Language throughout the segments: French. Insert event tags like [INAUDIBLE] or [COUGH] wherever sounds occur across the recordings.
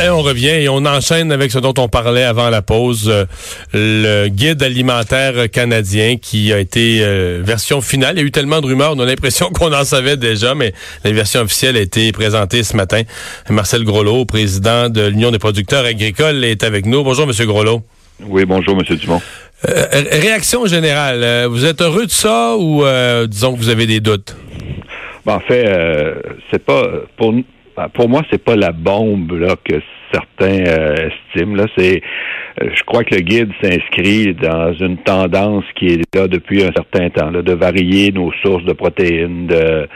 Et on revient et on enchaîne avec ce dont on parlait avant la pause, euh, le guide alimentaire canadien qui a été euh, version finale. Il y a eu tellement de rumeurs, on a l'impression [LAUGHS] qu'on en savait déjà, mais la version officielle a été présentée ce matin. Marcel Groslo, président de l'Union des producteurs agricoles, est avec nous. Bonjour, Monsieur Groslo. Oui, bonjour, Monsieur Dumont. Euh, réaction générale, vous êtes heureux de ça ou disons que vous avez des doutes? Ben, en fait, c'est pas pour ben, pour moi, c'est pas la bombe que certains euh, estiment. Là, c'est, euh, je crois que le guide s'inscrit dans une tendance qui est là depuis un certain temps, là, de varier nos sources de protéines, de,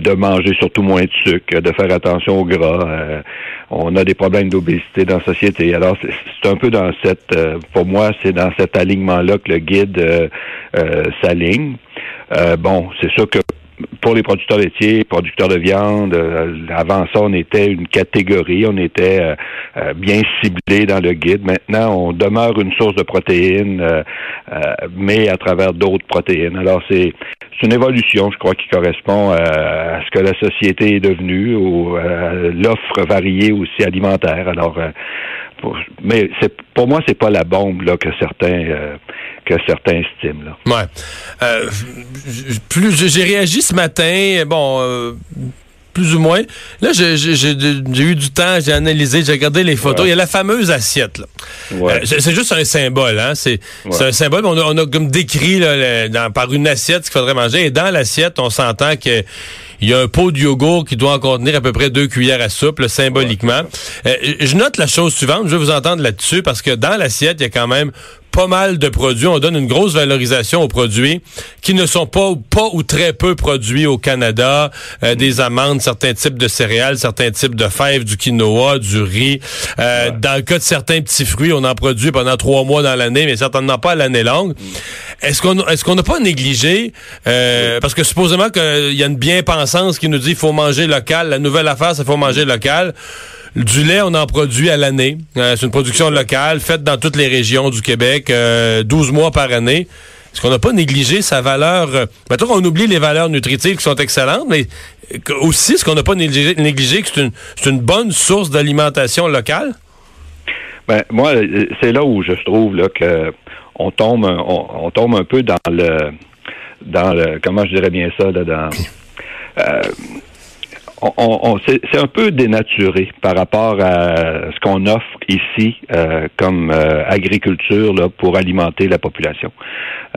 de manger surtout moins de sucre, de faire attention au gras. Euh, on a des problèmes d'obésité dans la société. Alors, c'est un peu dans cette, pour moi, c'est dans cet alignement-là que le guide s'aligne. bon, c'est sûr que pour les producteurs laitiers, producteurs de viande, euh, avant ça, on était une catégorie, on était euh, euh, bien ciblé dans le guide. Maintenant, on demeure une source de protéines, mais à travers d'autres protéines. Alors, c'est une évolution, je crois, qui correspond à, ce que la société est devenue, ou l'offre variée aussi alimentaire. Alors, mais c'est pour moi, c'est pas la bombe là que certains euh, que certains estiment. Là. Ouais. Euh, plus j'ai réagi ce matin. Bon. Euh, plus ou moins. Là, j'ai eu du temps, j'ai analysé, j'ai regardé les photos. Il y a la fameuse assiette. Ouais. c'est juste un symbole, hein. C'est un symbole. On a, on a comme décrit là, dans, par une assiette ce qu'il faudrait manger. Et dans l'assiette, on s'entend que il y a un pot de yogourt qui doit en contenir à peu près deux cuillères à soupe, symboliquement. Euh, je note la chose suivante, je vais vous entendre là-dessus, parce que dans l'assiette, il y a quand même pas mal de produits. On donne une grosse valorisation aux produits qui ne sont pas, pas ou très peu produits au Canada. Euh, des amandes, certains types de céréales, certains types de fèves, du quinoa, du riz. Euh, dans le cas de certains petits fruits, on en produit pendant trois mois dans l'année, mais certainement pas à l'année longue. Est-ce qu'on est-ce qu'on n'a pas négligé euh, parce que supposément qu'il y a une bien-pensance qui nous dit qu'il faut manger local. La nouvelle affaire, c'est faut manger local. Du lait, on en produit à l'année. Euh, c'est une production locale, faite dans toutes les régions du Québec, 12 euh, mois par année. Est-ce qu'on n'a pas négligé sa valeur? Euh, mettons qu'on oublie les valeurs nutritives qui sont excellentes, mais aussi, est-ce qu'on n'a pas négligé, que c'est une, bonne source d'alimentation locale? Ben, moi, c'est là où je trouve là, que on tombe, on, tombe un peu dans le, dans le, comment je dirais bien ça, là, dans, on, c'est un peu dénaturé par rapport à ce qu'on offre ici euh, comme euh, agriculture là, pour alimenter la population.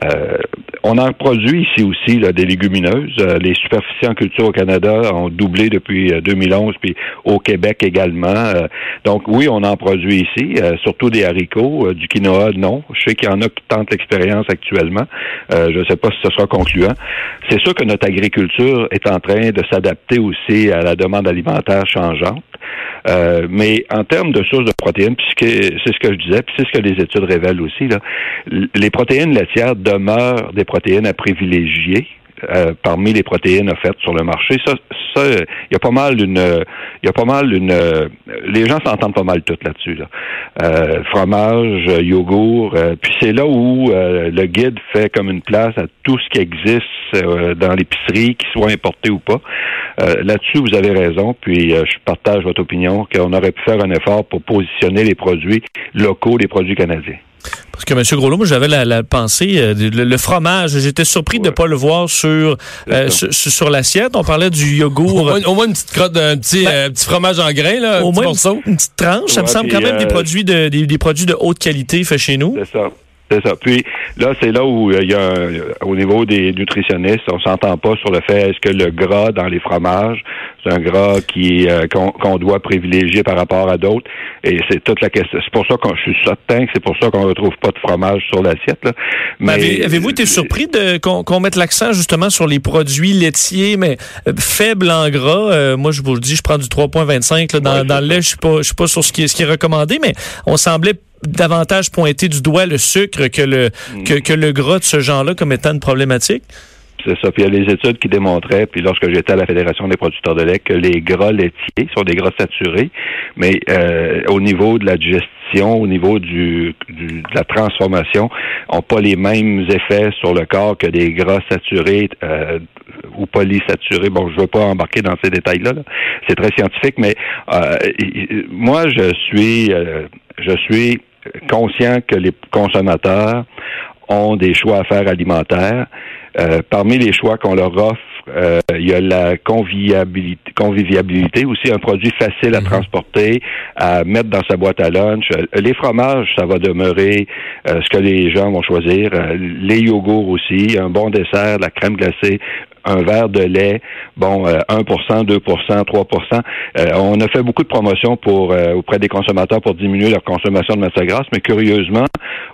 Euh, on en produit ici aussi des légumineuses. les superficies en culture au Canada ont doublé depuis 2011, puis au Québec également. donc oui, on en produit ici, surtout des haricots, du quinoa, non. Je sais qu'il y en a qui tentent l'expérience actuellement. je ne sais pas si ce sera concluant. C'est sûr que notre agriculture est en train de s'adapter aussi à la demande alimentaire changeante. Euh, mais en termes de sources de protéines, puisque c'est ce que je disais, puis c'est ce que les études révèlent aussi, là, les protéines laitières demeurent des protéines à privilégier euh, parmi les protéines offertes sur le marché. Ça, ça, il y a pas mal une, il y a pas mal une, les gens s'entendent pas mal tout là-dessus. Là. Euh, fromage, yogourt, euh, puis c'est là où le guide fait comme une place à tout ce qui existe dans l'épicerie, qu'il soit importé ou pas. là-dessus, vous avez raison. Puis je partage votre opinion qu'on aurait pu faire un effort pour positionner les produits locaux, les produits canadiens. Parce que M. Groslo, moi, j'avais la, pensée, euh, le, fromage, j'étais surpris de ne pas le voir sur, euh, sur, l'assiette. On parlait du yogourt. Au moins, une petite crotte, un petit, ben, euh, petit fromage en grain, là, au moins une, petite tranche. ça me semble quand même des, produits de, des, produits de haute qualité fait chez nous. C'est ça. C'est ça. Puis là, c'est là où il y a au niveau des nutritionnistes, on s'entend pas sur le fait est-ce que le gras dans les fromages, c'est un gras qui euh, qu'on doit privilégier par rapport à d'autres. Et c'est toute la question. C'est pour ça que je suis certain que c'est pour ça qu'on retrouve pas de fromage sur l'assiette. Mais avez-vous été surpris de qu'on mette l'accent justement sur les produits laitiers, mais euh, faibles en gras? Euh, moi, je vous le dis, je prends du 3,25 dans, dans le lait. Je suis pas, je suis pas sur ce qui, ce qui est recommandé, mais on semblait davantage pointer du doigt le sucre que le, mm. que, que le gras de ce genre-là comme étant une problématique? C'est ça. Puis il y a les études qui démontraient, puis lorsque j'étais à la Fédération des producteurs de lait, que les gras laitiers sont des gras saturés, mais euh, au niveau de la digestion, au niveau du, de la transformation, ont pas les mêmes effets sur le corps que des gras saturés euh, ou polysaturés. Bon, je veux pas embarquer dans ces détails-là. C'est très scientifique, mais euh, moi, je suis, je suis conscient que les consommateurs ont des choix à faire alimentaires. Euh, parmi les choix qu'on leur offre, euh, il y a la convivialité, conviviabilité aussi, un produit facile à mhm. transporter, à mettre dans sa boîte à lunch. Euh, les fromages, ça va demeurer ce que les gens vont choisir. les yogourts aussi, un bon dessert, la crème glacée, un verre de lait, bon, 1%, 2%, 3%. on a fait beaucoup de promotions pour auprès des consommateurs pour diminuer leur consommation de matière grasse, mais curieusement,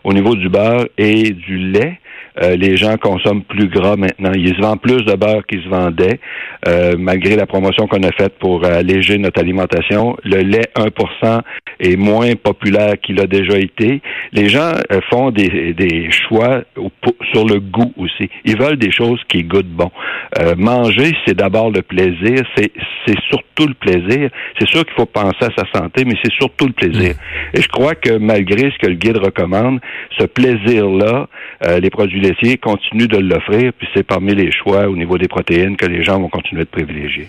au niveau du beurre et du lait, euh, les gens consomment plus gras maintenant. Ils se vendent plus de beurre qu'ils se vendaient, euh, malgré la promotion qu'on a faite pour alléger notre alimentation. Le lait 1% est moins populaire qu'il a déjà été. Les gens euh, font des, des choix sur le goût aussi. Ils veulent des choses qui goûtent bon. manger, c'est d'abord le plaisir. C'est, surtout le plaisir. C'est sûr qu'il faut penser à sa santé, mais c'est surtout le plaisir. Mmh. Et je crois que malgré ce que le guide recommande, ce plaisir-là, les produits laitiers continuent de l'offrir, puis c'est parmi les choix au niveau des protéines que les gens vont continuer de privilégier.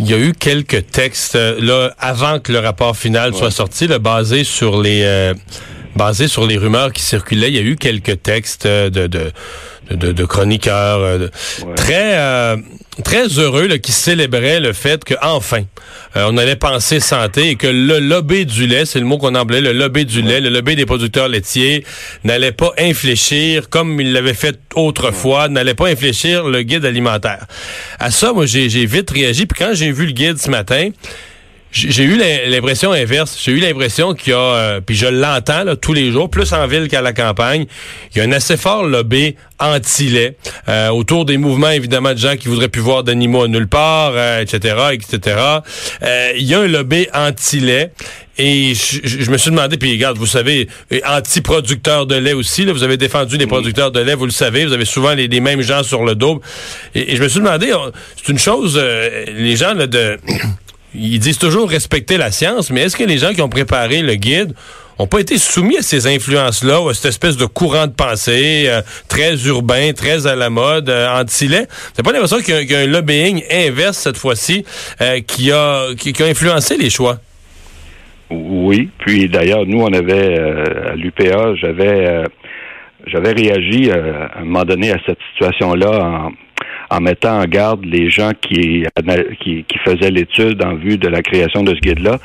Il y a eu quelques textes euh, là avant que le rapport final soit sorti, là, basé sur les euh, basé sur les rumeurs qui circulaient. Il y a eu quelques textes euh, de, de de, de chroniqueurs euh, très euh, très heureux là, qui célébraient le fait que enfin euh, on allait penser santé et que le lobby du lait, c'est le mot qu'on employait, le lobby du lait, le lobby des producteurs laitiers n'allait pas infléchir comme il l'avait fait autrefois, n'allait pas infléchir le guide alimentaire. À ça, moi j'ai vite réagi. Puis quand j'ai vu le guide ce matin, j'ai eu l'impression inverse. J'ai eu l'impression qu'il y a, euh, puis je l'entends tous les jours, plus en ville qu'à la campagne, il y a un assez fort lobby anti-lait euh, autour des mouvements évidemment de gens qui voudraient plus voir d'animaux nulle part, etc., euh, etc. il y a un lobby anti-lait. Et je, me suis demandé, puis regarde, vous savez, anti-producteurs de lait aussi, là, vous avez défendu les producteurs de lait, vous le savez, vous avez souvent les, mêmes gens sur le dos. Et, je me suis demandé, c'est une chose, les gens là, de ils disent toujours respecter la science, mais est-ce que les gens qui ont préparé le guide ont pas été soumis à ces influences-là, ou à cette espèce de courant de pensée euh, très urbain, très à la mode, euh, anti-lait? C'est pas l'impression qu'il y, a un lobbying inverse cette fois-ci euh, qui, a, qui, a influencé les choix? Oui, puis d'ailleurs, nous, on avait, à l'UPA, j'avais j'avais réagi à un moment donné à cette situation-là en en mettant en garde les gens qui, qui, qui faisaient l'étude en vue de la création de ce guide-là,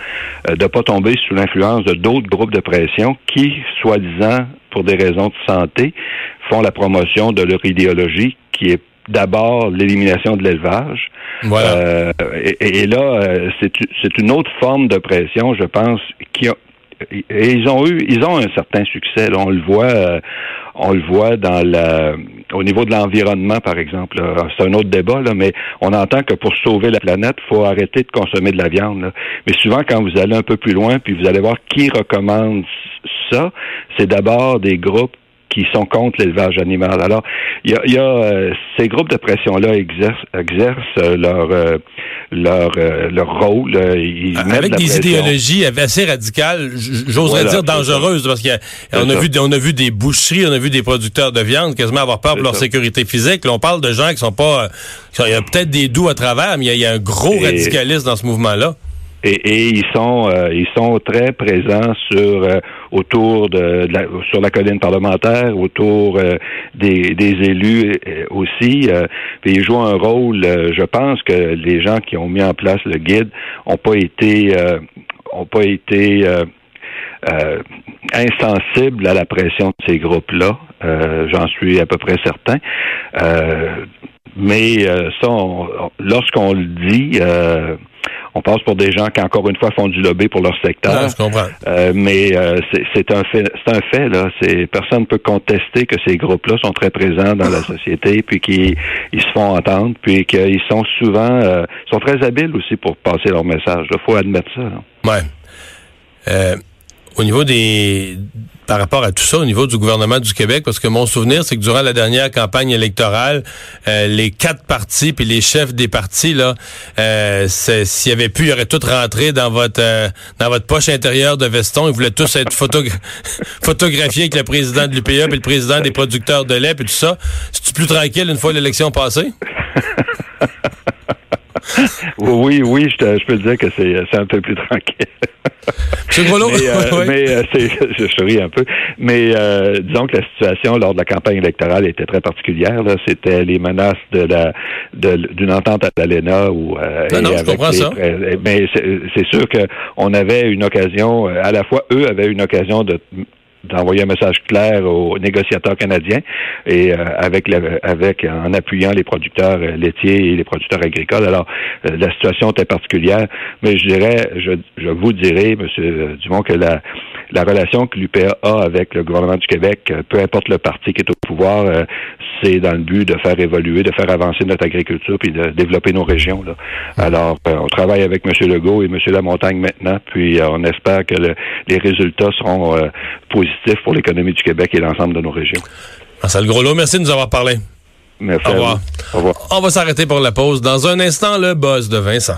euh, de ne pas tomber sous l'influence de d'autres groupes de pression qui, soi-disant, pour des raisons de santé, font la promotion de leur idéologie qui est d'abord l'élimination de l'élevage. Voilà. Euh, et, là, euh, c'est une autre forme de pression, je pense, qui et ils ont eu, ils ont un certain succès. on le voit, euh, on le voit dans la, au niveau de l'environnement, par exemple. C'est un autre débat, là, mais on entend que pour sauver la planète, il faut arrêter de consommer de la viande. Mais souvent, quand vous allez un peu plus loin, puis vous allez voir qui recommande ça, c'est d'abord des groupes qui sont contre l'élevage animal. Alors, il y a, y a euh, ces groupes de pression-là exercent, exercent euh, leur euh, leur rôle. Ils Avec des idéologies assez radicales, j'oserais dire dangereuses, parce qu'on a vu on a vu des boucheries, on a vu des producteurs de viande quasiment avoir peur pour leur sécurité physique. Là, on parle de gens qui sont pas, il y a peut-être des doux à travers, mais il y, a un gros radicalisme dans ce mouvement-là. Et, ils sont ils sont très présents sur autour de, la, sur la colline parlementaire, autour euh, des, des, élus euh, aussi. Euh, puis ils jouent un rôle. je pense que les gens qui ont mis en place le guide ont pas été ont pas été insensibles à la pression de ces groupes-là. J'en suis à peu près certain. mais ça, lorsqu'on le dit, on passe pour des gens qui, encore une fois, font du lobby pour leur secteur. je comprends. Euh, mais euh, c'est un fait, c'est un fait là. C'est personne ne peut contester que ces groupes-là sont très présents dans la société, puis qu'ils ils se font entendre, puis qu'ils sont souvent, euh, sont très habiles aussi pour passer leur message. Il faut admettre ça. Ouais. Au niveau des par rapport à tout ça au niveau du gouvernement du Québec, parce que mon souvenir, c'est que durant la dernière campagne électorale, euh, les quatre partis puis les chefs des partis, là, euh, s'il y avait pu, ils auraient tous rentré dans votre euh, dans votre poche intérieure de veston. Ils voulaient tous être [LAUGHS] photographiés avec le président de l'UPA et le président des producteurs de lait et tout ça. C'est-tu plus tranquille une fois l'élection passée? [LAUGHS] oui, oui, je, je peux te dire que c'est un peu plus tranquille. [LAUGHS] C'est gros mais, euh, [LAUGHS] mais euh, [LAUGHS] je souris un peu. Mais euh, disons que la situation lors de la campagne électorale était très particulière. C'était les menaces de la d'une entente à l'ALENA ou non, non, je comprends ça. Mais c'est sûr qu'on avait une occasion, à la fois eux avaient une occasion de d'envoyer un message clair aux négociateurs canadiens et euh, avec avec en appuyant les producteurs euh, laitiers et les producteurs agricoles. Alors euh, la situation était particulière, mais je dirais, je, je vous dirais, Monsieur Dumont, que la la relation que l'UPA a avec le gouvernement du Québec, peu importe le parti qui est au pouvoir, c'est dans le but de faire évoluer, de faire avancer notre agriculture puis de développer nos régions. Là. Alors, on travaille avec M. Legault et M. Lamontagne maintenant, puis on espère que les résultats seront positifs pour l'économie du Québec et l'ensemble de nos régions. Marcel Groslo, merci de nous avoir parlé. Merci. Au revoir. Au revoir. On va s'arrêter pour la pause. Dans un instant, le buzz de Vincent.